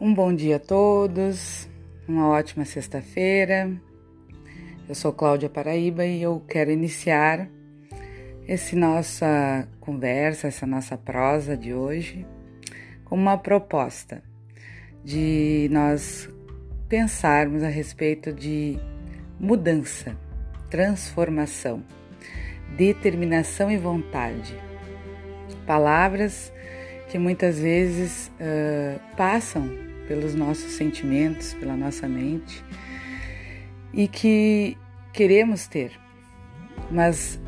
Um bom dia a todos, uma ótima sexta-feira. Eu sou Cláudia Paraíba e eu quero iniciar essa nossa conversa, essa nossa prosa de hoje com uma proposta de nós pensarmos a respeito de mudança, transformação, determinação e vontade. Palavras que muitas vezes uh, passam pelos nossos sentimentos, pela nossa mente e que queremos ter, mas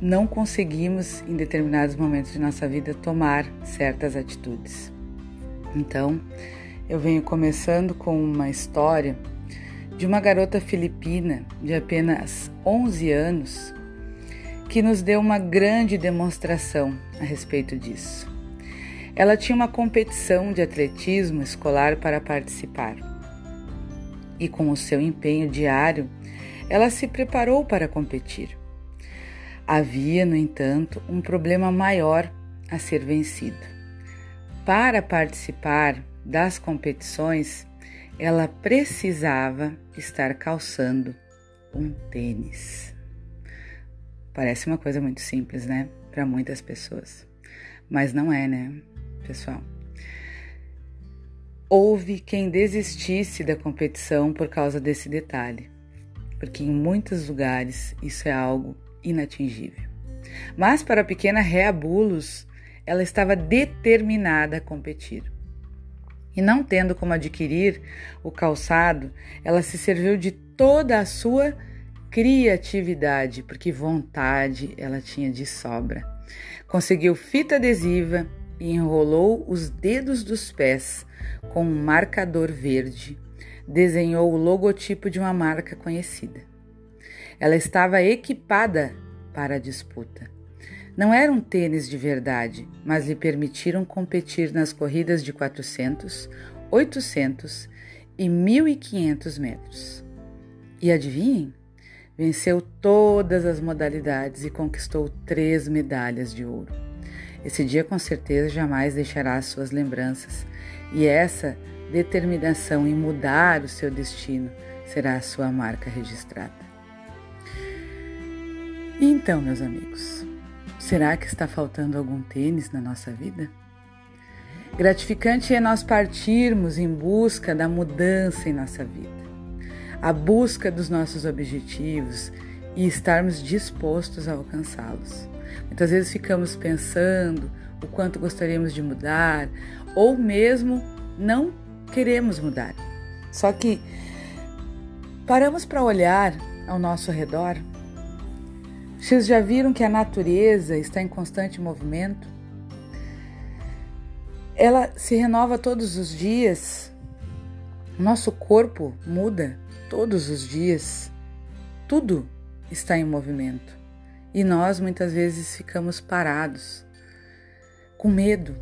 não conseguimos em determinados momentos de nossa vida tomar certas atitudes. Então, eu venho começando com uma história de uma garota filipina de apenas 11 anos que nos deu uma grande demonstração a respeito disso. Ela tinha uma competição de atletismo escolar para participar. E com o seu empenho diário, ela se preparou para competir. Havia, no entanto, um problema maior a ser vencido. Para participar das competições, ela precisava estar calçando um tênis. Parece uma coisa muito simples, né? Para muitas pessoas. Mas não é, né? Pessoal. Houve quem desistisse da competição por causa desse detalhe, porque em muitos lugares isso é algo inatingível. Mas para a pequena Rea Bulos, ela estava determinada a competir. E não tendo como adquirir o calçado, ela se serviu de toda a sua criatividade, porque vontade ela tinha de sobra. Conseguiu fita adesiva e enrolou os dedos dos pés com um marcador verde. Desenhou o logotipo de uma marca conhecida. Ela estava equipada para a disputa. Não era um tênis de verdade, mas lhe permitiram competir nas corridas de 400, 800 e 1500 metros. E adivinhem? Venceu todas as modalidades e conquistou três medalhas de ouro. Esse dia com certeza jamais deixará as suas lembranças, e essa determinação em mudar o seu destino será a sua marca registrada. Então, meus amigos, será que está faltando algum tênis na nossa vida? Gratificante é nós partirmos em busca da mudança em nossa vida, a busca dos nossos objetivos e estarmos dispostos a alcançá-los. Muitas vezes ficamos pensando o quanto gostaríamos de mudar ou mesmo não queremos mudar. Só que paramos para olhar ao nosso redor. Vocês já viram que a natureza está em constante movimento? Ela se renova todos os dias. Nosso corpo muda todos os dias. Tudo está em movimento. E nós muitas vezes ficamos parados, com medo,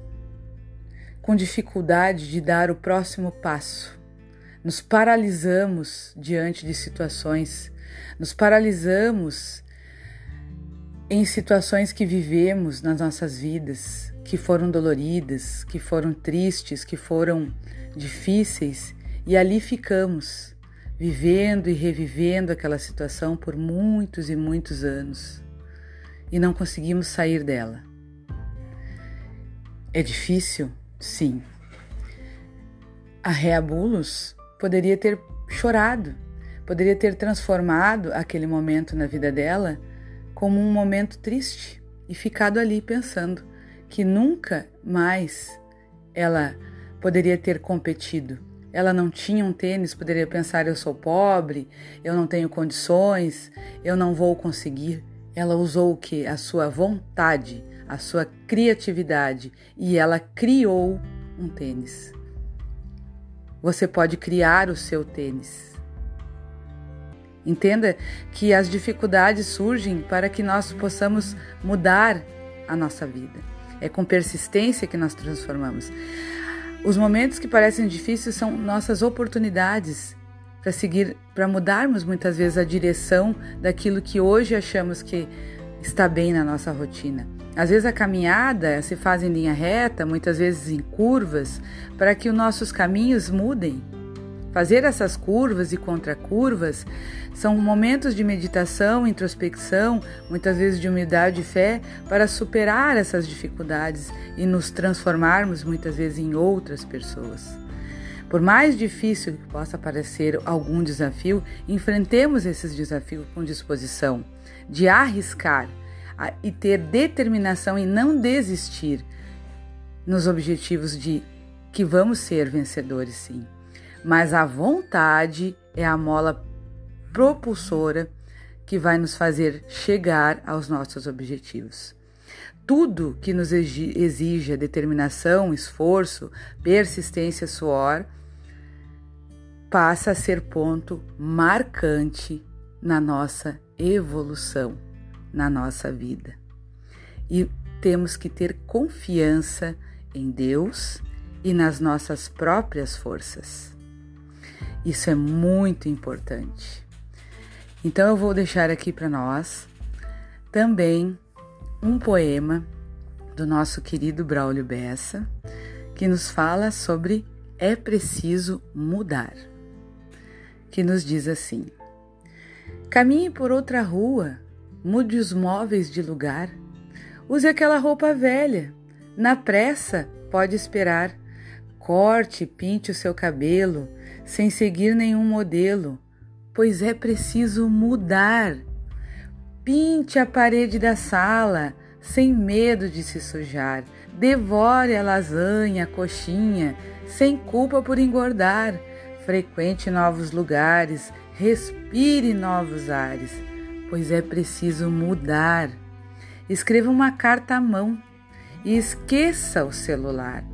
com dificuldade de dar o próximo passo. Nos paralisamos diante de situações, nos paralisamos em situações que vivemos nas nossas vidas, que foram doloridas, que foram tristes, que foram difíceis, e ali ficamos, vivendo e revivendo aquela situação por muitos e muitos anos e não conseguimos sair dela. É difícil? Sim. A Reabulos poderia ter chorado, poderia ter transformado aquele momento na vida dela como um momento triste e ficado ali pensando que nunca mais ela poderia ter competido. Ela não tinha um tênis, poderia pensar: eu sou pobre, eu não tenho condições, eu não vou conseguir. Ela usou o que? A sua vontade, a sua criatividade e ela criou um tênis. Você pode criar o seu tênis. Entenda que as dificuldades surgem para que nós possamos mudar a nossa vida. É com persistência que nós transformamos. Os momentos que parecem difíceis são nossas oportunidades para seguir, para mudarmos muitas vezes a direção daquilo que hoje achamos que está bem na nossa rotina. Às vezes a caminhada se faz em linha reta, muitas vezes em curvas, para que os nossos caminhos mudem. Fazer essas curvas e contracurvas são momentos de meditação, introspecção, muitas vezes de humildade e fé, para superar essas dificuldades e nos transformarmos muitas vezes em outras pessoas. Por mais difícil que possa parecer algum desafio, enfrentemos esses desafios com disposição de arriscar e ter determinação em não desistir nos objetivos de que vamos ser vencedores, sim. Mas a vontade é a mola propulsora que vai nos fazer chegar aos nossos objetivos. Tudo que nos exija determinação, esforço, persistência, suor, passa a ser ponto marcante na nossa evolução, na nossa vida. E temos que ter confiança em Deus e nas nossas próprias forças. Isso é muito importante. Então eu vou deixar aqui para nós também um poema do nosso querido Braulio Bessa, que nos fala sobre é preciso mudar que nos diz assim: Caminhe por outra rua, mude os móveis de lugar, use aquela roupa velha, na pressa pode esperar. Corte, pinte o seu cabelo, sem seguir nenhum modelo, pois é preciso mudar. Pinte a parede da sala, sem medo de se sujar. Devore a lasanha, a coxinha, sem culpa por engordar frequente novos lugares, respire novos ares, pois é preciso mudar. Escreva uma carta à mão e esqueça o celular.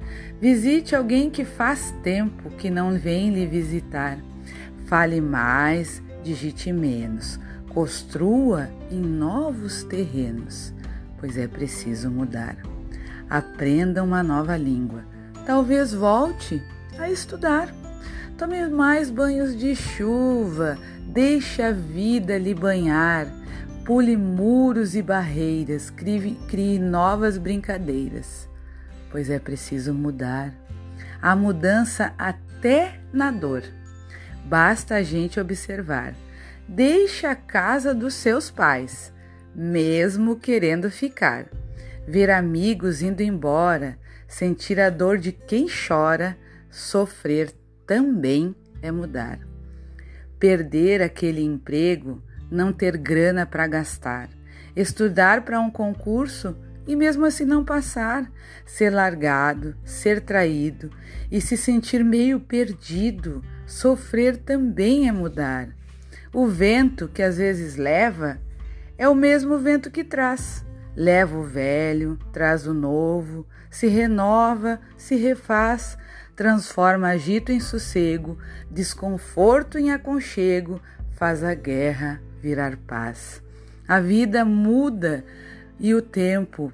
Visite alguém que faz tempo que não vem lhe visitar. Fale mais, digite menos. Construa em novos terrenos, pois é preciso mudar. Aprenda uma nova língua. Talvez volte a estudar. Tome mais banhos de chuva, deixe a vida lhe banhar. Pule muros e barreiras, crie, crie novas brincadeiras, pois é preciso mudar. A mudança até na dor. Basta a gente observar. Deixe a casa dos seus pais, mesmo querendo ficar. Ver amigos indo embora, sentir a dor de quem chora, sofrer também é mudar. Perder aquele emprego, não ter grana para gastar, estudar para um concurso e mesmo assim não passar, ser largado, ser traído e se sentir meio perdido, sofrer também é mudar. O vento que às vezes leva é o mesmo vento que traz. Leva o velho, traz o novo, se renova, se refaz, transforma agito em sossego, desconforto em aconchego, faz a guerra virar paz. A vida muda e o tempo,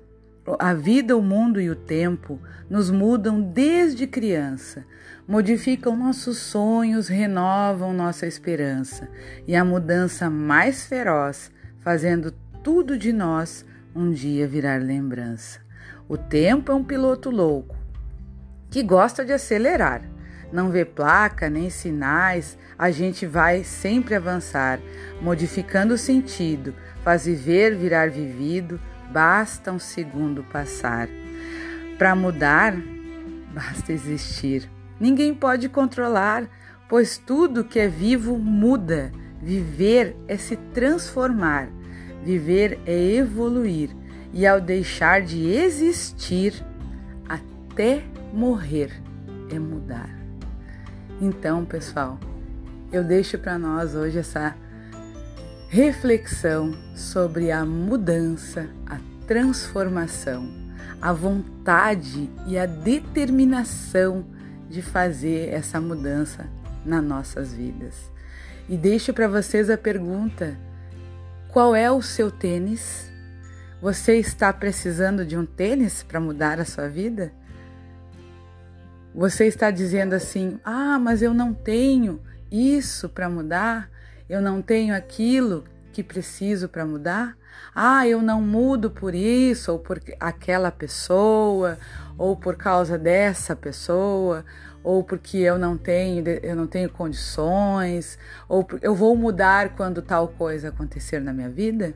a vida, o mundo e o tempo nos mudam desde criança, modificam nossos sonhos, renovam nossa esperança e a mudança mais feroz, fazendo tudo de nós um dia virar lembrança. O tempo é um piloto louco que gosta de acelerar. Não vê placa nem sinais, a gente vai sempre avançar, modificando o sentido, faz viver virar vivido, basta um segundo passar. Para mudar, basta existir. Ninguém pode controlar, pois tudo que é vivo muda. Viver é se transformar, viver é evoluir, e ao deixar de existir, até morrer é mudar. Então, pessoal, eu deixo para nós hoje essa reflexão sobre a mudança, a transformação, a vontade e a determinação de fazer essa mudança nas nossas vidas. E deixo para vocês a pergunta: qual é o seu tênis? Você está precisando de um tênis para mudar a sua vida? Você está dizendo assim: ah, mas eu não tenho isso para mudar, eu não tenho aquilo que preciso para mudar. Ah, eu não mudo por isso, ou por aquela pessoa, ou por causa dessa pessoa, ou porque eu não tenho, eu não tenho condições, ou eu vou mudar quando tal coisa acontecer na minha vida?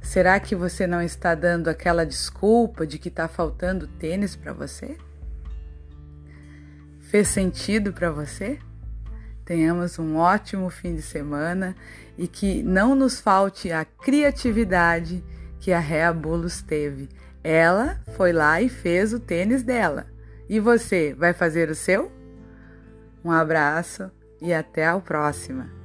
Será que você não está dando aquela desculpa de que está faltando tênis para você? Fez sentido para você? Tenhamos um ótimo fim de semana e que não nos falte a criatividade que a Rea Bolos teve. Ela foi lá e fez o tênis dela. E você vai fazer o seu? Um abraço e até a próxima!